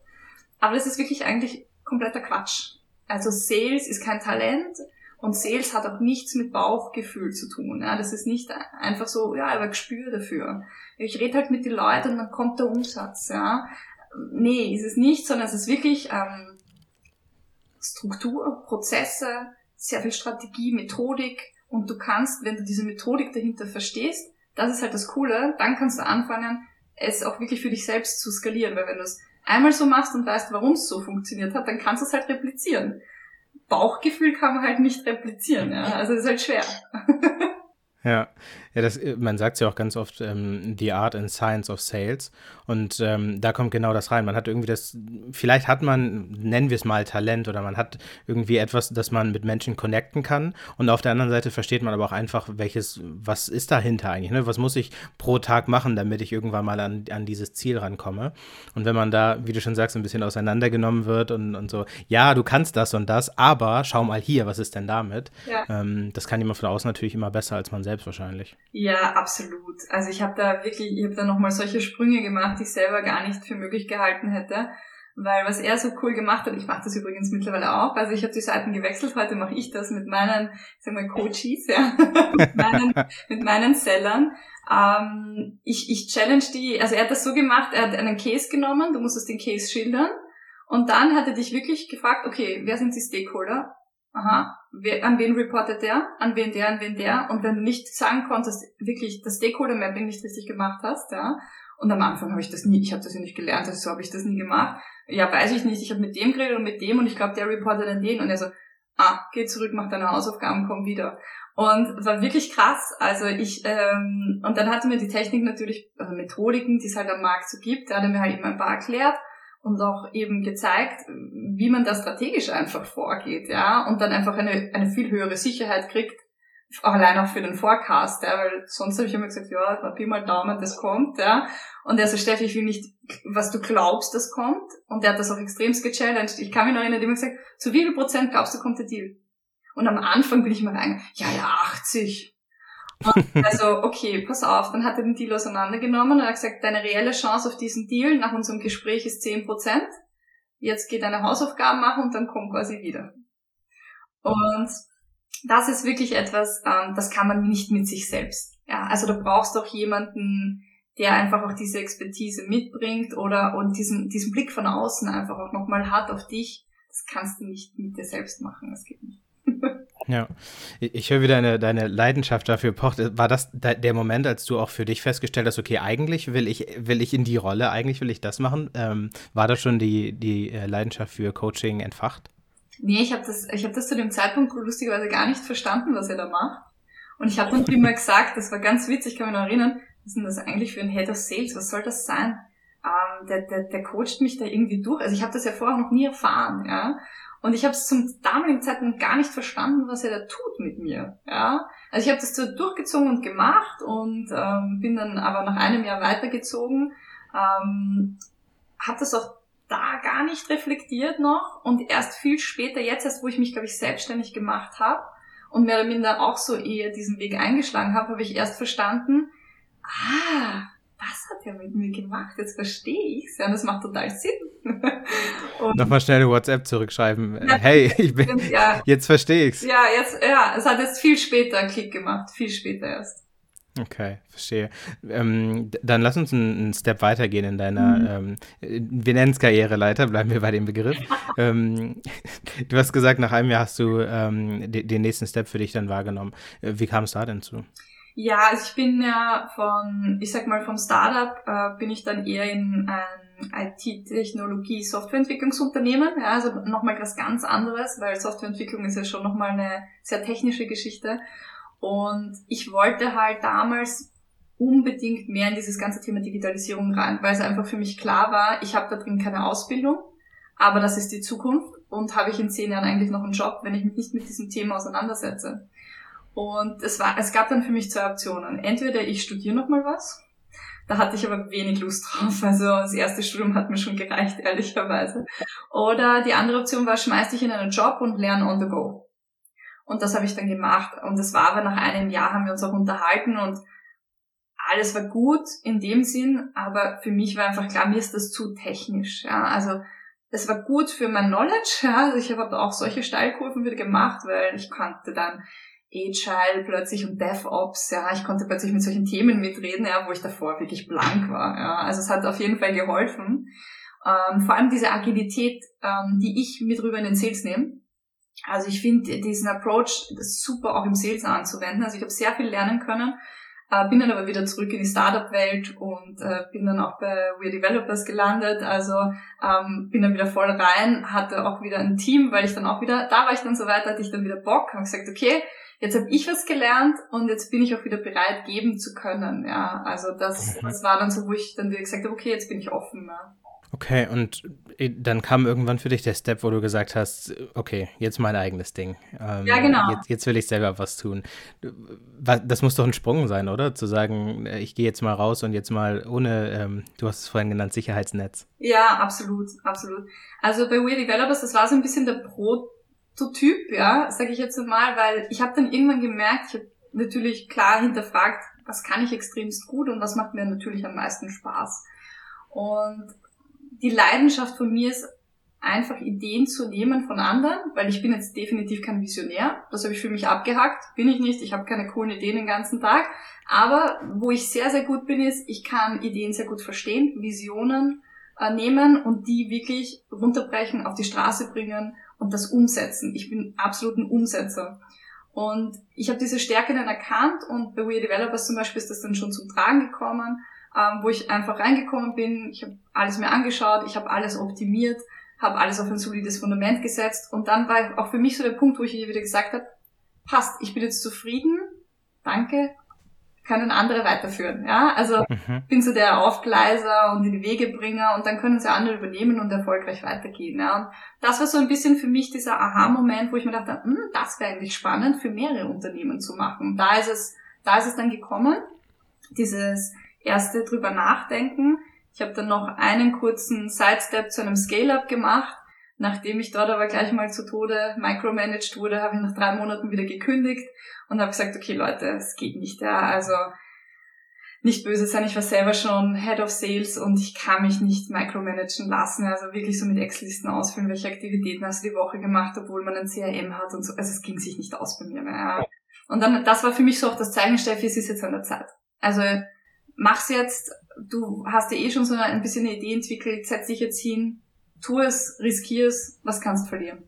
Aber das ist wirklich eigentlich kompletter Quatsch. Also Sales ist kein Talent und Sales hat auch nichts mit Bauchgefühl zu tun. Ja, das ist nicht einfach so, ja, aber Gespür dafür. Ich rede halt mit den Leuten und dann kommt der Umsatz. Ja, nee, ist es nicht, sondern es ist wirklich ähm, Struktur, Prozesse, sehr viel Strategie, Methodik und du kannst, wenn du diese Methodik dahinter verstehst, das ist halt das Coole, dann kannst du anfangen, es auch wirklich für dich selbst zu skalieren, weil wenn du es einmal so machst und weißt, warum es so funktioniert hat, dann kannst du es halt replizieren. Bauchgefühl kann man halt nicht replizieren, ja. Also ist halt schwer. Ja, ja das, äh, man sagt ja auch ganz oft ähm, The Art and Science of Sales. Und ähm, da kommt genau das rein. Man hat irgendwie das, vielleicht hat man, nennen wir es mal Talent oder man hat irgendwie etwas, das man mit Menschen connecten kann. Und auf der anderen Seite versteht man aber auch einfach, welches, was ist dahinter eigentlich? Ne? Was muss ich pro Tag machen, damit ich irgendwann mal an, an dieses Ziel rankomme? Und wenn man da, wie du schon sagst, ein bisschen auseinandergenommen wird und, und so, ja, du kannst das und das, aber schau mal hier, was ist denn damit? Ja. Ähm, das kann jemand von außen natürlich immer besser als man selbst wahrscheinlich. Ja, absolut. Also ich habe da wirklich, ich habe da nochmal solche Sprünge gemacht, die ich selber gar nicht für möglich gehalten hätte. Weil was er so cool gemacht hat, ich mache das übrigens mittlerweile auch, also ich habe die Seiten gewechselt, heute mache ich das mit meinen, sagen wir Coaches, ja, [laughs] mit meinen, mit meinen Sellern. Ähm, ich, ich challenge die, also er hat das so gemacht, er hat einen Case genommen, du musstest den Case schildern und dann hat er dich wirklich gefragt, okay, wer sind die Stakeholder? Aha, wer, an wen reportet der, an wen der, an wen der. Und wenn du nicht sagen konntest, wirklich das Stakeholder-Mapping nicht richtig gemacht hast, ja, und am Anfang habe ich das nie, ich habe das ja nicht gelernt, also so habe ich das nie gemacht. Ja, weiß ich nicht, ich habe mit dem geredet und mit dem und ich glaube, der reportet an den und er so, ah, geh zurück, mach deine Hausaufgaben, komm wieder. Und war wirklich krass. Also ich, ähm, und dann hatte mir die Technik natürlich, also Methodiken, die es halt am Markt so gibt, da hat er mir halt eben ein paar erklärt und auch eben gezeigt, wie man da strategisch einfach vorgeht, ja, und dann einfach eine, eine viel höhere Sicherheit kriegt, auch allein auch für den Forecast, ja, weil sonst habe ich immer gesagt, ja, Pi mal Daumen, das kommt, ja, und er so, Steffi, ich will nicht, was du glaubst, das kommt, und er hat das auch extremst gechallenged. Ich kann mich noch erinnern, er hat immer gesagt, zu wie viel Prozent glaubst du, kommt der Deal? Und am Anfang bin ich mal rein, ja, ja, 80. Also, okay, pass auf, dann hat er den Deal auseinandergenommen und hat gesagt, deine reelle Chance auf diesen Deal nach unserem Gespräch ist 10%. Jetzt geht deine Hausaufgaben machen und dann komm quasi wieder. Und das ist wirklich etwas, ähm, das kann man nicht mit sich selbst. Ja, also du brauchst doch jemanden, der einfach auch diese Expertise mitbringt oder und diesen, diesen Blick von außen einfach auch nochmal hat auf dich. Das kannst du nicht mit dir selbst machen. Das geht nicht. Ja, ich höre wieder deine, deine Leidenschaft dafür pocht. War das der Moment, als du auch für dich festgestellt hast, okay, eigentlich will ich, will ich in die Rolle, eigentlich will ich das machen? Ähm, war da schon die, die äh, Leidenschaft für Coaching entfacht? Nee, ich habe das, ich hab das zu dem Zeitpunkt lustigerweise gar nicht verstanden, was er da macht. Und ich habe dann immer gesagt, das war ganz witzig, kann mich noch erinnern, was ist denn das eigentlich für ein Head of Sales? Was soll das sein? Ähm, der, der, der coacht mich da irgendwie durch. Also ich habe das ja vorher noch nie erfahren, ja. Und ich habe es zum damaligen Zeitpunkt gar nicht verstanden, was er da tut mit mir. Ja, also ich habe das zwar durchgezogen und gemacht und ähm, bin dann aber nach einem Jahr weitergezogen, ähm, habe das auch da gar nicht reflektiert noch und erst viel später, jetzt erst, wo ich mich, glaube ich, selbstständig gemacht habe und mehr oder minder auch so eher diesen Weg eingeschlagen habe, habe ich erst verstanden, ah, was hat er mit mir gemacht? Jetzt verstehe ich's. Ja, das macht total Sinn. [laughs] Nochmal schnell eine WhatsApp zurückschreiben. Ja, hey, ich bin, ja, jetzt verstehe ich's. Ja, jetzt, ja, es hat jetzt viel später einen Klick gemacht. Viel später erst. Okay, verstehe. Ähm, dann lass uns einen, Step weitergehen in deiner, mhm. ähm, wir nennen es Karriereleiter, bleiben wir bei dem Begriff. [laughs] ähm, du hast gesagt, nach einem Jahr hast du ähm, den, den nächsten Step für dich dann wahrgenommen. Äh, wie kam es da denn zu? Ja, also ich bin ja von, ich sag mal, vom Startup äh, bin ich dann eher in ein IT-Technologie, Softwareentwicklungsunternehmen. Ja, also nochmal was ganz anderes, weil Softwareentwicklung ist ja schon nochmal eine sehr technische Geschichte. Und ich wollte halt damals unbedingt mehr in dieses ganze Thema Digitalisierung rein, weil es einfach für mich klar war, ich habe da drin keine Ausbildung, aber das ist die Zukunft und habe ich in zehn Jahren eigentlich noch einen Job, wenn ich mich nicht mit diesem Thema auseinandersetze. Und es war, es gab dann für mich zwei Optionen. Entweder ich studiere noch mal was, Da hatte ich aber wenig Lust drauf. Also das erste Studium hat mir schon gereicht, [laughs] ehrlicherweise. Oder die andere Option war, schmeiß dich in einen Job und lern on the go. Und das habe ich dann gemacht. Und das war aber nach einem Jahr haben wir uns auch unterhalten und alles war gut in dem Sinn, aber für mich war einfach klar, mir ist das zu technisch. Ja. Also es war gut für mein Knowledge. Ja. Also ich habe auch solche Steilkurven wieder gemacht, weil ich konnte dann Agile plötzlich und DevOps, ja, ich konnte plötzlich mit solchen Themen mitreden, ja, wo ich davor wirklich blank war. Ja. Also es hat auf jeden Fall geholfen. Ähm, vor allem diese Agilität, ähm, die ich mit rüber in den Sales nehme. Also ich finde diesen Approach super auch im Sales anzuwenden. Also ich habe sehr viel lernen können, äh, bin dann aber wieder zurück in die Startup-Welt und äh, bin dann auch bei We Developers gelandet. Also ähm, bin dann wieder voll rein, hatte auch wieder ein Team, weil ich dann auch wieder, da war ich dann so weit, hatte ich dann wieder Bock, habe gesagt, okay, jetzt habe ich was gelernt und jetzt bin ich auch wieder bereit, geben zu können. Ja, also das, mhm. das war dann so, wo ich dann wieder gesagt habe, okay, jetzt bin ich offen. Ja. Okay, und äh, dann kam irgendwann für dich der Step, wo du gesagt hast, okay, jetzt mein eigenes Ding. Ähm, ja, genau. Jetzt, jetzt, will ich selber was tun. Das muss doch ein Sprung sein, oder? Zu sagen, äh, ich gehe jetzt mal raus und jetzt mal ohne, ähm, du hast es vorhin genannt, Sicherheitsnetz. Ja, absolut, absolut. Also bei We Developers, das war so ein bisschen der Prototyp, ja, sage ich jetzt mal, weil ich habe dann irgendwann gemerkt, ich habe natürlich klar hinterfragt, was kann ich extremst gut und was macht mir natürlich am meisten Spaß. Und die Leidenschaft von mir ist einfach Ideen zu nehmen von anderen, weil ich bin jetzt definitiv kein Visionär. Das habe ich für mich abgehackt. Bin ich nicht. Ich habe keine coolen Ideen den ganzen Tag. Aber wo ich sehr, sehr gut bin, ist, ich kann Ideen sehr gut verstehen, Visionen äh, nehmen und die wirklich runterbrechen, auf die Straße bringen und das umsetzen. Ich bin absolut ein Umsetzer. Und ich habe diese Stärke dann erkannt und bei We Developers zum Beispiel ist das dann schon zum Tragen gekommen ähm, wo ich einfach reingekommen bin. Ich habe alles mir angeschaut, ich habe alles optimiert, habe alles auf ein solides Fundament gesetzt und dann war auch für mich so der Punkt, wo ich wieder gesagt habe, passt, ich bin jetzt zufrieden, danke, können andere weiterführen. Ja, also mhm. bin so der Aufgleiser und in die Wegebringer und dann können sie andere übernehmen und erfolgreich weitergehen. Ja, und das war so ein bisschen für mich dieser Aha-Moment, wo ich mir dachte, hm, das wäre eigentlich spannend für mehrere Unternehmen zu machen. Da ist es, da ist es dann gekommen, dieses erste drüber nachdenken. Ich habe dann noch einen kurzen Sidestep zu einem Scale-up gemacht. Nachdem ich dort aber gleich mal zu Tode micromanaged wurde, habe ich nach drei Monaten wieder gekündigt und habe gesagt, okay Leute, es geht nicht. Ja, also nicht böse sein, ich war selber schon Head of Sales und ich kann mich nicht micromanagen lassen. Also wirklich so mit Excel-Listen ausfüllen, welche Aktivitäten hast du die Woche gemacht, obwohl man ein CRM hat und so. Also es ging sich nicht aus bei mir mehr. Ja. Und dann, das war für mich so auch das Zeichen, Steffi, es ist jetzt an der Zeit. Also mach's jetzt, du hast ja eh schon so ein bisschen eine Idee entwickelt, setz dich jetzt hin, tu es, riskier es, was kannst verlieren?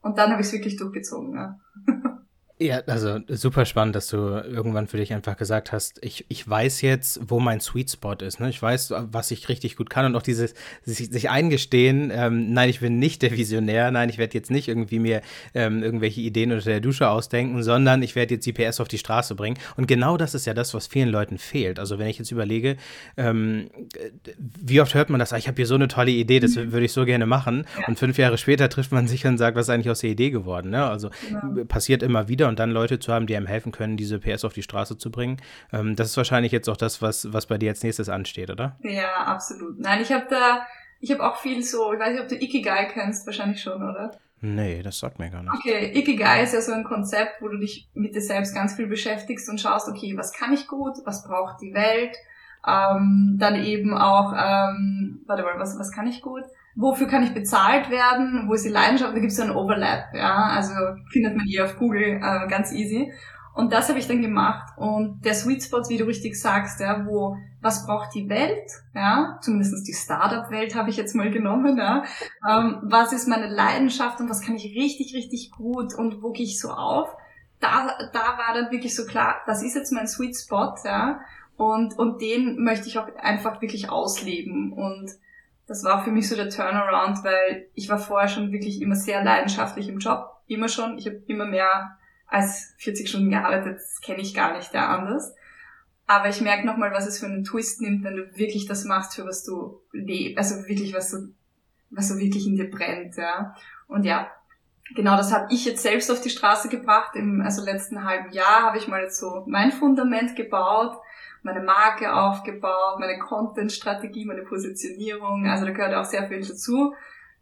Und dann habe ich es wirklich durchgezogen. Ja. Ja, also super spannend, dass du irgendwann für dich einfach gesagt hast, ich, ich weiß jetzt, wo mein Sweet Spot ist. Ne? Ich weiß, was ich richtig gut kann und auch dieses sich, sich eingestehen, ähm, nein, ich bin nicht der Visionär, nein, ich werde jetzt nicht irgendwie mir ähm, irgendwelche Ideen unter der Dusche ausdenken, sondern ich werde jetzt die PS auf die Straße bringen. Und genau das ist ja das, was vielen Leuten fehlt. Also wenn ich jetzt überlege, ähm, wie oft hört man das, ah, ich habe hier so eine tolle Idee, das mhm. würde ich so gerne machen. Und fünf Jahre später trifft man sich und sagt, was ist eigentlich aus der Idee geworden? Ne? Also ja. passiert immer wieder und dann Leute zu haben, die einem helfen können, diese PS auf die Straße zu bringen. Ähm, das ist wahrscheinlich jetzt auch das, was, was bei dir als nächstes ansteht, oder? Ja, absolut. Nein, ich habe da, ich habe auch viel so, ich weiß nicht, ob du Ikigai kennst, wahrscheinlich schon, oder? Nee, das sagt mir gar nicht. Okay, Ikigai ist ja so ein Konzept, wo du dich mit dir selbst ganz viel beschäftigst und schaust, okay, was kann ich gut, was braucht die Welt, ähm, dann eben auch, ähm, warte mal, was, was kann ich gut? Wofür kann ich bezahlt werden, wo ist die Leidenschaft, da gibt es so einen Overlap, ja, also findet man hier auf Google äh, ganz easy. Und das habe ich dann gemacht. Und der Sweet Spot, wie du richtig sagst, ja, wo was braucht die Welt, ja, zumindest die Startup-Welt habe ich jetzt mal genommen, ja, ähm, was ist meine Leidenschaft und was kann ich richtig, richtig gut und wo gehe ich so auf, da, da war dann wirklich so klar, das ist jetzt mein Sweet Spot, ja, und, und den möchte ich auch einfach wirklich ausleben. Und das war für mich so der Turnaround, weil ich war vorher schon wirklich immer sehr leidenschaftlich im Job. Immer schon. Ich habe immer mehr als 40 Stunden gearbeitet. Das kenne ich gar nicht der anders. Aber ich merke nochmal, was es für einen Twist nimmt, wenn du wirklich das machst, für was du lebst. Also wirklich, was so, was so wirklich in dir brennt, ja. Und ja, genau, das habe ich jetzt selbst auf die Straße gebracht. Im also letzten halben Jahr habe ich mal jetzt so mein Fundament gebaut, meine Marke aufgebaut, meine Content-Strategie, meine Positionierung. Also da gehört auch sehr viel dazu.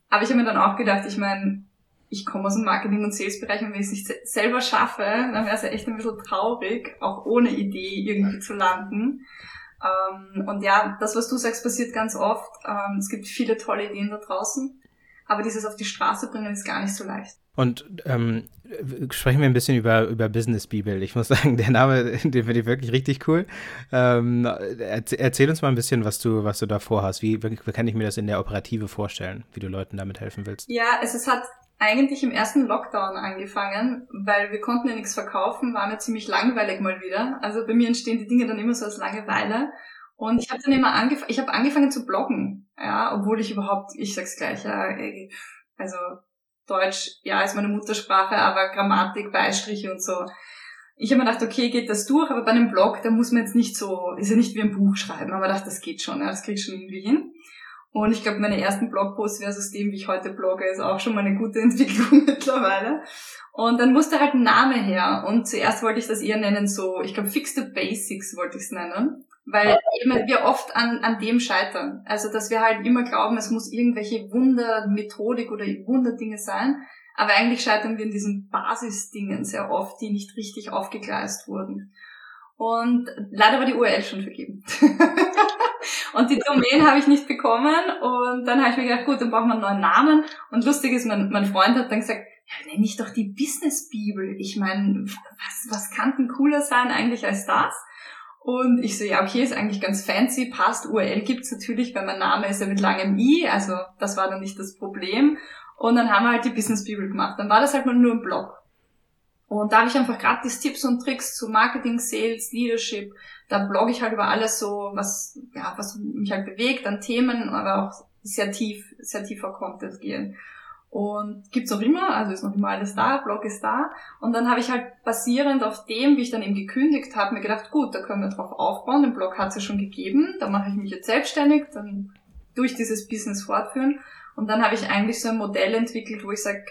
Aber ich habe mir dann auch gedacht, ich meine, ich komme aus dem Marketing- und Sales-Bereich und wenn ich es nicht selber schaffe, dann wäre es ja echt ein bisschen traurig, auch ohne Idee irgendwie zu landen. Ähm, und ja, das, was du sagst, passiert ganz oft. Ähm, es gibt viele tolle Ideen da draußen, aber dieses auf die Straße bringen ist gar nicht so leicht. Und ähm, sprechen wir ein bisschen über, über Business Bibel. Ich muss [laughs] sagen, der Name, den finde ich wirklich richtig cool. Ähm, erzähl uns mal ein bisschen, was du, was du da vorhast. Wie, wie kann ich mir das in der Operative vorstellen, wie du Leuten damit helfen willst? Ja, es, es hat eigentlich im ersten Lockdown angefangen, weil wir konnten ja nichts verkaufen, war mir ziemlich langweilig mal wieder. Also bei mir entstehen die Dinge dann immer so als Langeweile. Und ich habe dann immer angefangen, ich habe angefangen zu bloggen, ja, obwohl ich überhaupt, ich sag's gleich, ja, also Deutsch, ja, ist meine Muttersprache, aber Grammatik, Beistriche und so. Ich habe mir gedacht, okay, geht das durch, aber bei einem Blog, da muss man jetzt nicht so, ist ja nicht wie ein Buch schreiben, aber dachte, das geht schon, ja, das krieg ich schon irgendwie hin. Und ich glaube, meine ersten Blogposts versus dem, wie ich heute blogge, ist auch schon mal eine gute [laughs] Entwicklung mittlerweile. Und dann musste halt ein Name her. Und zuerst wollte ich das eher nennen so, ich glaube, the Basics wollte ich es nennen. Weil eben wir oft an, an dem scheitern. Also, dass wir halt immer glauben, es muss irgendwelche Wundermethodik oder Wunderdinge sein. Aber eigentlich scheitern wir in diesen Basisdingen sehr oft, die nicht richtig aufgegleist wurden. Und leider war die URL schon vergeben. [laughs] Und die Domain habe ich nicht bekommen. Und dann habe ich mir gedacht, gut, dann brauchen wir einen neuen Namen. Und lustig ist, mein, mein Freund hat dann gesagt, ja, nenne ich doch die Business Bibel. Ich meine, was, was kann denn cooler sein eigentlich als das? Und ich so, ja, okay, ist eigentlich ganz fancy, passt. URL gibt's natürlich, weil mein Name ist ja mit langem I, also das war dann nicht das Problem. Und dann haben wir halt die Business Bibel gemacht. Dann war das halt mal nur ein Blog. Und da habe ich einfach gratis Tipps und Tricks zu Marketing, Sales, Leadership. Da blogge ich halt über alles so, was, ja, was mich halt bewegt an Themen, aber auch sehr tief, sehr tiefer Content gehen. Und gibt's noch immer, also ist noch immer alles da, Blog ist da. Und dann habe ich halt basierend auf dem, wie ich dann eben gekündigt habe, mir gedacht, gut, da können wir drauf aufbauen, den Blog hat's ja schon gegeben, da mache ich mich jetzt selbstständig, dann durch dieses Business fortführen. Und dann habe ich eigentlich so ein Modell entwickelt, wo ich sage,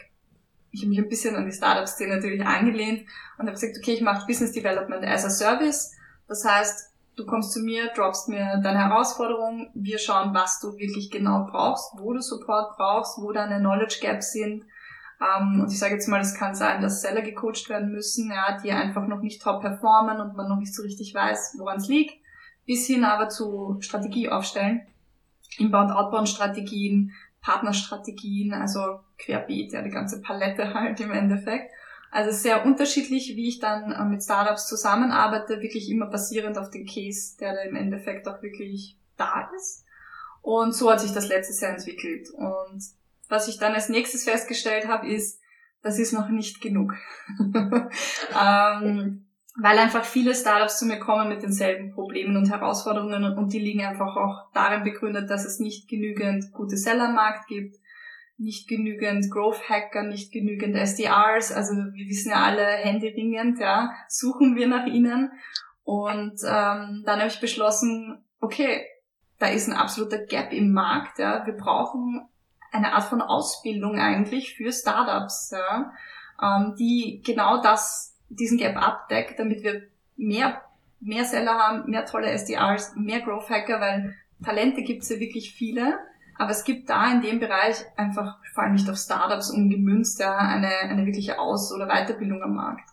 ich habe mich ein bisschen an die Startup-Szene natürlich angelehnt und habe gesagt, okay, ich mache Business Development as a Service. Das heißt, du kommst zu mir, droppst mir deine Herausforderung, wir schauen, was du wirklich genau brauchst, wo du Support brauchst, wo deine Knowledge Gaps sind. Um, und ich sage jetzt mal, es kann sein, dass Seller gecoacht werden müssen, ja, die einfach noch nicht top performen und man noch nicht so richtig weiß, woran es liegt, bis hin aber zu Strategie aufstellen, Inbound-Outbound-Strategien, Partnerstrategien, also querbeet, ja, die ganze Palette [laughs] halt im Endeffekt. Also sehr unterschiedlich, wie ich dann äh, mit Startups zusammenarbeite, wirklich immer basierend auf den Case, der da im Endeffekt auch wirklich da ist. Und so hat sich das letztes Jahr entwickelt. Und was ich dann als nächstes festgestellt habe, ist, das ist noch nicht genug. [laughs] ähm, weil einfach viele Startups zu mir kommen mit denselben Problemen und Herausforderungen und die liegen einfach auch darin begründet, dass es nicht genügend gute Seller am Markt gibt, nicht genügend Growth Hacker, nicht genügend SDRs, also wir wissen ja alle händeringend, ja, suchen wir nach ihnen. Und ähm, dann habe ich beschlossen, okay, da ist ein absoluter Gap im Markt, ja, wir brauchen eine Art von Ausbildung eigentlich für Startups, ja, ähm, die genau das diesen Gap abdeckt, damit wir mehr, mehr Seller haben, mehr tolle SDRs, mehr Growth Hacker, weil Talente gibt es ja wirklich viele. Aber es gibt da in dem Bereich einfach, vor allem nicht auf Startups umgemünzt, ja, eine, eine wirkliche Aus- oder Weiterbildung am Markt.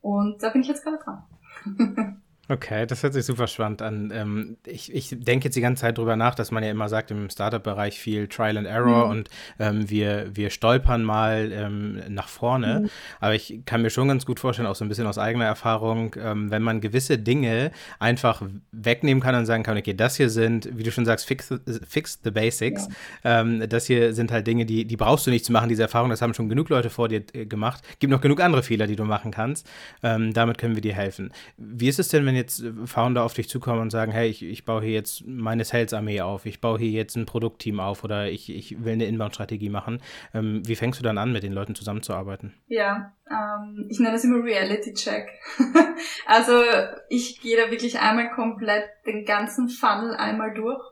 Und da bin ich jetzt gerade dran. [laughs] Okay, das hört sich super spannend an. Ähm, ich, ich denke jetzt die ganze Zeit drüber nach, dass man ja immer sagt, im Startup-Bereich viel Trial and Error mhm. und ähm, wir, wir stolpern mal ähm, nach vorne. Mhm. Aber ich kann mir schon ganz gut vorstellen, auch so ein bisschen aus eigener Erfahrung, ähm, wenn man gewisse Dinge einfach wegnehmen kann und sagen kann, okay, das hier sind, wie du schon sagst, fix, fix the basics. Ja. Ähm, das hier sind halt Dinge, die, die brauchst du nicht zu machen, diese Erfahrung, das haben schon genug Leute vor dir äh, gemacht. Gibt noch genug andere Fehler, die du machen kannst. Ähm, damit können wir dir helfen. Wie ist es denn, wenn jetzt Founder auf dich zukommen und sagen, hey, ich, ich baue hier jetzt meine Sales-Armee auf, ich baue hier jetzt ein Produktteam auf oder ich, ich will eine Inbound-Strategie machen. Ähm, wie fängst du dann an, mit den Leuten zusammenzuarbeiten? Ja, ähm, ich nenne das immer Reality-Check. [laughs] also ich gehe da wirklich einmal komplett den ganzen Funnel einmal durch.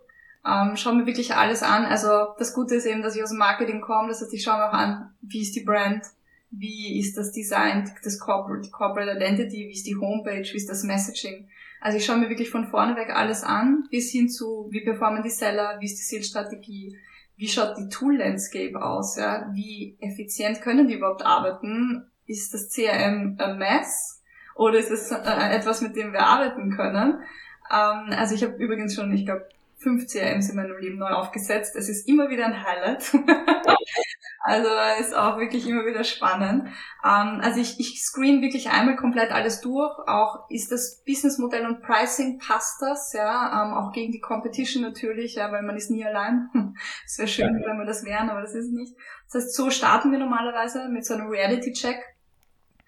Ähm, schaue mir wirklich alles an. Also das Gute ist eben, dass ich aus dem Marketing komme. Das heißt, ich schaue mir auch an, wie ist die Brand, wie ist das Design, das Corporate, Corporate Identity, wie ist die Homepage, wie ist das Messaging. Also ich schaue mir wirklich von vorne weg alles an, bis hin zu, wie performen die Seller, wie ist die Sales-Strategie, wie schaut die Tool-Landscape aus, ja, wie effizient können die überhaupt arbeiten, ist das CRM a mess oder ist es äh, etwas, mit dem wir arbeiten können. Ähm, also ich habe übrigens schon, ich glaube, fünf CRMs in meinem Leben neu aufgesetzt. Es ist immer wieder ein Highlight. [laughs] also ist auch wirklich immer wieder spannend. Ähm, also ich, ich screen wirklich einmal komplett alles durch. Auch ist das Businessmodell und Pricing passt das, ja, ähm, auch gegen die Competition natürlich, ja, weil man ist nie allein. [laughs] Es wäre schön, wenn wir das wären, aber das ist nicht. Das heißt, so starten wir normalerweise mit so einem Reality-Check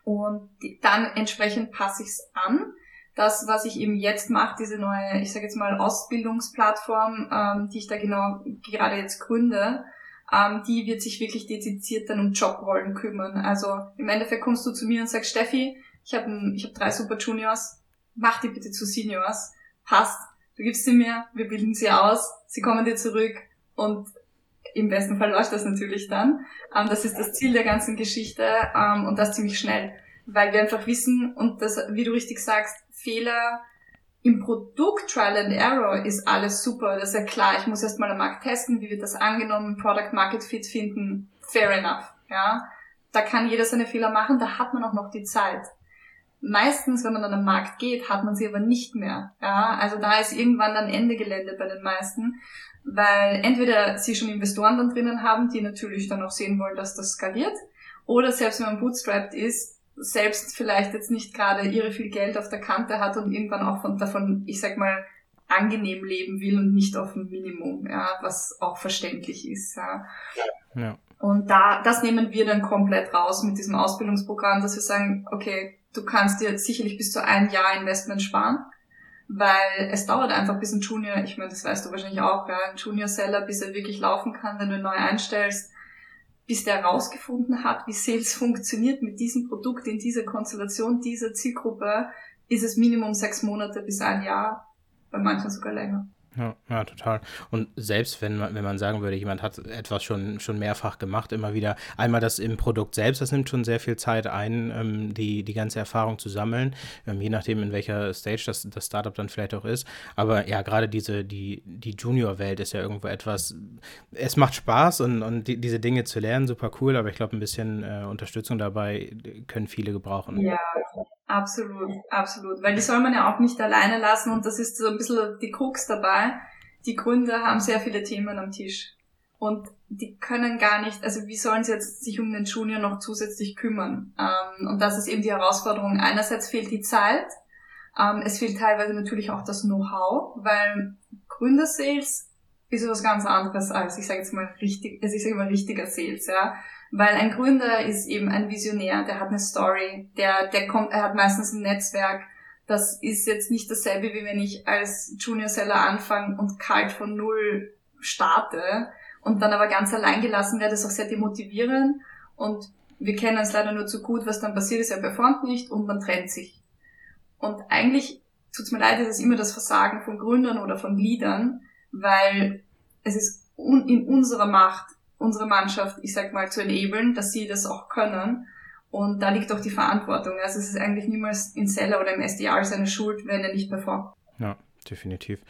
und die, dann entsprechend passe ich es an das, was ich eben jetzt mache, diese neue, ich sage jetzt mal Ausbildungsplattform, ähm, die ich da genau gerade jetzt gründe, ähm, die wird sich wirklich dezidiert dann um Jobrollen kümmern. Also im Endeffekt kommst du zu mir und sagst, Steffi, ich habe ich hab drei Super Juniors, mach die bitte zu Seniors, passt, du gibst sie mir, wir bilden sie aus, sie kommen dir zurück und im besten Fall läuft das natürlich dann. Ähm, das ist das Ziel der ganzen Geschichte ähm, und das ziemlich schnell, weil wir einfach wissen und das, wie du richtig sagst, Fehler im Produkt Trial and Error ist alles super. Das ist ja klar. Ich muss erst mal am Markt testen, wie wird das angenommen, Product Market Fit finden. Fair enough. Ja. Da kann jeder seine Fehler machen, da hat man auch noch die Zeit. Meistens, wenn man an den Markt geht, hat man sie aber nicht mehr. Ja, also da ist irgendwann dann Ende Gelände bei den meisten, weil entweder sie schon Investoren dann drinnen haben, die natürlich dann auch sehen wollen, dass das skaliert, oder selbst wenn man bootstrapped ist, selbst vielleicht jetzt nicht gerade irre viel Geld auf der Kante hat und irgendwann auch von, davon, ich sag mal, angenehm leben will und nicht auf ein Minimum, ja, was auch verständlich ist. Ja. ja. Und da, das nehmen wir dann komplett raus mit diesem Ausbildungsprogramm, dass wir sagen, okay, du kannst dir sicherlich bis zu ein Jahr Investment sparen, weil es dauert einfach bis ein Junior, ich meine, das weißt du wahrscheinlich auch, ja, ein Junior-Seller, bis er wirklich laufen kann, wenn du ihn neu einstellst, bis der herausgefunden hat, wie Sales funktioniert mit diesem Produkt in dieser Konstellation, dieser Zielgruppe, ist es Minimum sechs Monate bis ein Jahr, bei manchen sogar länger. Ja, ja, total. Und selbst wenn man, wenn man sagen würde, jemand hat etwas schon, schon mehrfach gemacht, immer wieder, einmal das im Produkt selbst, das nimmt schon sehr viel Zeit ein, ähm, die, die ganze Erfahrung zu sammeln, ähm, je nachdem, in welcher Stage das, das Startup dann vielleicht auch ist. Aber ja, gerade diese, die, die Junior-Welt ist ja irgendwo etwas, es macht Spaß und, und die, diese Dinge zu lernen, super cool, aber ich glaube, ein bisschen äh, Unterstützung dabei können viele gebrauchen. Ja, Absolut, absolut. Weil die soll man ja auch nicht alleine lassen und das ist so ein bisschen die Krux dabei. Die Gründer haben sehr viele Themen am Tisch. Und die können gar nicht, also wie sollen sie jetzt sich um den Junior noch zusätzlich kümmern? Ähm, und das ist eben die Herausforderung. Einerseits fehlt die Zeit, ähm, es fehlt teilweise natürlich auch das Know-how, weil Gründersales ist was ganz anderes als, ich sage jetzt mal richtig, es ist immer richtiger Sales, ja. Weil ein Gründer ist eben ein Visionär, der hat eine Story, der, der kommt, er hat meistens ein Netzwerk. Das ist jetzt nicht dasselbe, wie wenn ich als Junior Seller anfange und kalt von null starte und dann aber ganz allein gelassen werde, ist auch sehr demotivierend. Und wir kennen es leider nur zu gut, was dann passiert ist, er performt nicht und man trennt sich. Und eigentlich tut's mir leid, ist es immer das Versagen von Gründern oder von Leadern, weil es ist in unserer Macht, unsere Mannschaft, ich sag mal, zu enablen, dass sie das auch können. Und da liegt auch die Verantwortung. Also es ist eigentlich niemals in Seller oder im SDR seine Schuld, wenn er nicht performt. Ja definitiv.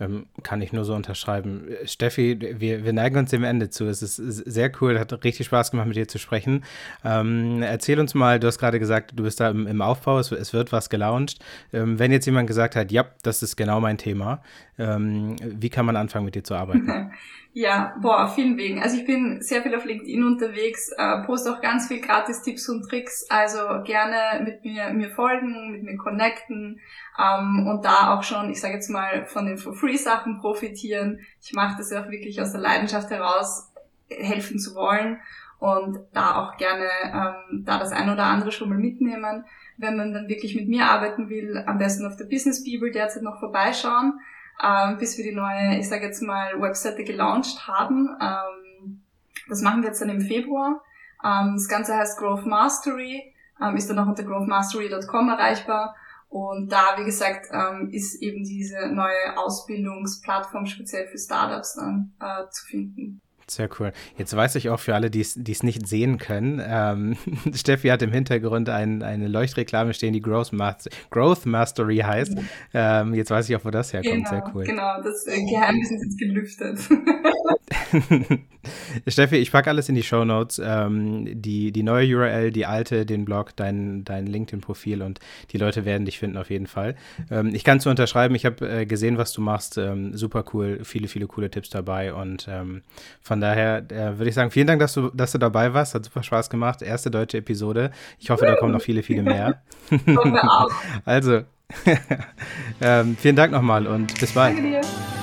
Ähm, kann ich nur so unterschreiben. Steffi, wir, wir neigen uns dem Ende zu. Es ist sehr cool, hat richtig Spaß gemacht, mit dir zu sprechen. Ähm, erzähl uns mal, du hast gerade gesagt, du bist da im, im Aufbau, es, es, wird was gelauncht. Ähm, wenn jetzt jemand gesagt hat, ja, das ist genau mein Thema, ähm, wie kann man anfangen, mit dir zu arbeiten? [laughs] Ja, boah, auf vielen Wegen. Also ich bin sehr viel auf LinkedIn unterwegs, äh, poste auch ganz viel Gratis-Tipps und Tricks. Also gerne mit mir, mir folgen, mit mir connecten ähm, und da auch schon, ich sage jetzt mal, von den For-Free-Sachen profitieren. Ich mache das ja auch wirklich aus der Leidenschaft heraus, helfen zu wollen und da auch gerne ähm, da das ein oder andere schon mal mitnehmen. Wenn man dann wirklich mit mir arbeiten will, am besten auf der Business Bibel derzeit noch vorbeischauen ähm, bis wir die neue, ich sage jetzt mal, Webseite gelauncht haben. Ähm, das machen wir jetzt dann im Februar. Ähm, das Ganze heißt Growth Mastery, ähm, ist dann auch unter growthmastery.com erreichbar. Und da, wie gesagt, ähm, ist eben diese neue Ausbildungsplattform speziell für Startups dann äh, zu finden. Sehr cool. Jetzt weiß ich auch für alle, die es nicht sehen können, ähm, [laughs] Steffi hat im Hintergrund ein, eine Leuchtreklame stehen, die Growth, Master, Growth Mastery heißt. Ähm, jetzt weiß ich auch, wo das herkommt. Genau, Sehr cool. Genau, das äh, Geheimnis ist jetzt gelüftet. [laughs] [laughs] Steffi, ich packe alles in die Show Notes. Ähm, die, die neue URL, die alte, den Blog, dein, dein LinkedIn-Profil und die Leute werden dich finden auf jeden Fall. Ähm, ich kann es unterschreiben, ich habe äh, gesehen, was du machst. Ähm, super cool, viele, viele coole Tipps dabei und ähm, von daher äh, würde ich sagen, vielen Dank, dass du, dass du dabei warst. Hat super Spaß gemacht. Erste deutsche Episode. Ich hoffe, da kommen noch viele, viele mehr. [laughs] also, [laughs] ähm, vielen Dank nochmal und bis bald. Danke dir.